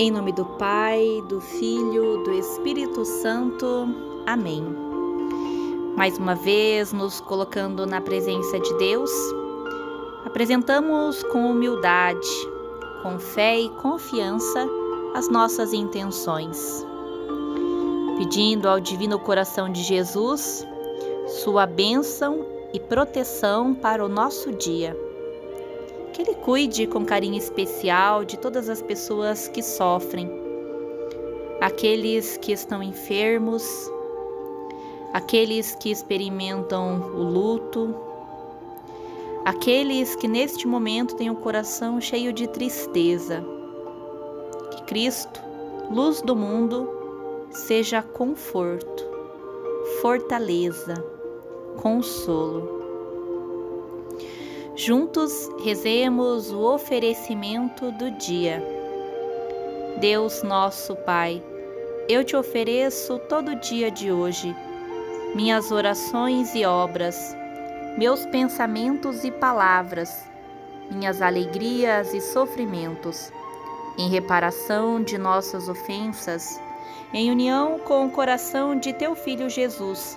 Em nome do Pai, do Filho, do Espírito Santo. Amém. Mais uma vez, nos colocando na presença de Deus, apresentamos com humildade, com fé e confiança as nossas intenções, pedindo ao Divino Coração de Jesus sua bênção e proteção para o nosso dia que Ele cuide com carinho especial de todas as pessoas que sofrem, aqueles que estão enfermos, aqueles que experimentam o luto, aqueles que neste momento têm o coração cheio de tristeza. Que Cristo, luz do mundo, seja conforto, fortaleza, consolo. Juntos rezemos o oferecimento do dia. Deus nosso Pai, eu te ofereço todo o dia de hoje, minhas orações e obras, meus pensamentos e palavras, minhas alegrias e sofrimentos, em reparação de nossas ofensas, em união com o coração de teu Filho Jesus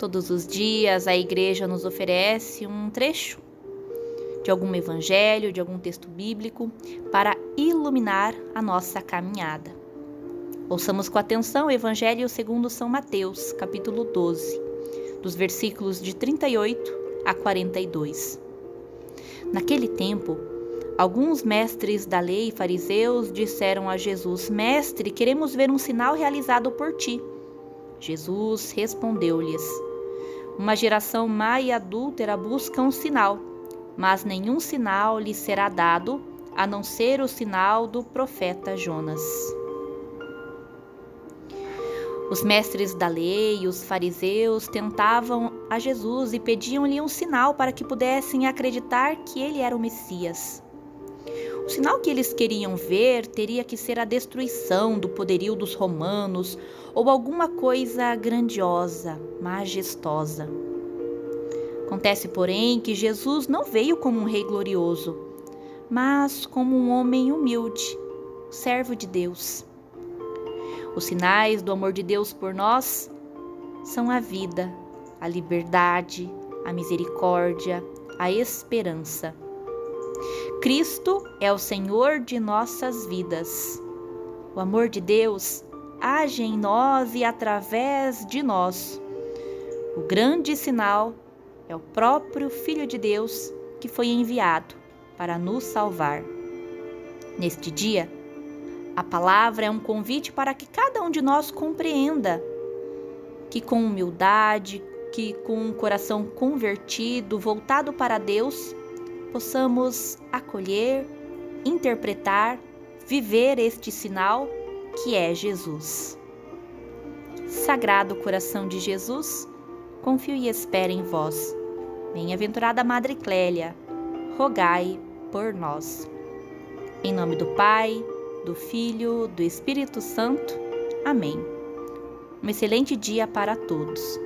Todos os dias a igreja nos oferece um trecho de algum evangelho, de algum texto bíblico para iluminar a nossa caminhada. Ouçamos com atenção o evangelho segundo São Mateus, capítulo 12, dos versículos de 38 a 42. Naquele tempo, alguns mestres da lei e fariseus disseram a Jesus: Mestre, queremos ver um sinal realizado por ti. Jesus respondeu-lhes: uma geração má e adúltera busca um sinal, mas nenhum sinal lhe será dado a não ser o sinal do profeta Jonas. Os mestres da lei e os fariseus tentavam a Jesus e pediam-lhe um sinal para que pudessem acreditar que ele era o Messias. O sinal que eles queriam ver teria que ser a destruição do poderio dos romanos ou alguma coisa grandiosa, majestosa. Acontece, porém, que Jesus não veio como um rei glorioso, mas como um homem humilde, servo de Deus. Os sinais do amor de Deus por nós são a vida, a liberdade, a misericórdia, a esperança. Cristo é o Senhor de nossas vidas. O amor de Deus age em nós e através de nós. O grande sinal é o próprio Filho de Deus que foi enviado para nos salvar. Neste dia, a palavra é um convite para que cada um de nós compreenda que com humildade, que com um coração convertido, voltado para Deus, possamos acolher, interpretar, viver este sinal que é Jesus. Sagrado coração de Jesus, confio e espero em vós. Bem-aventurada Madre Clélia, rogai por nós. Em nome do Pai, do Filho, do Espírito Santo. Amém. Um excelente dia para todos.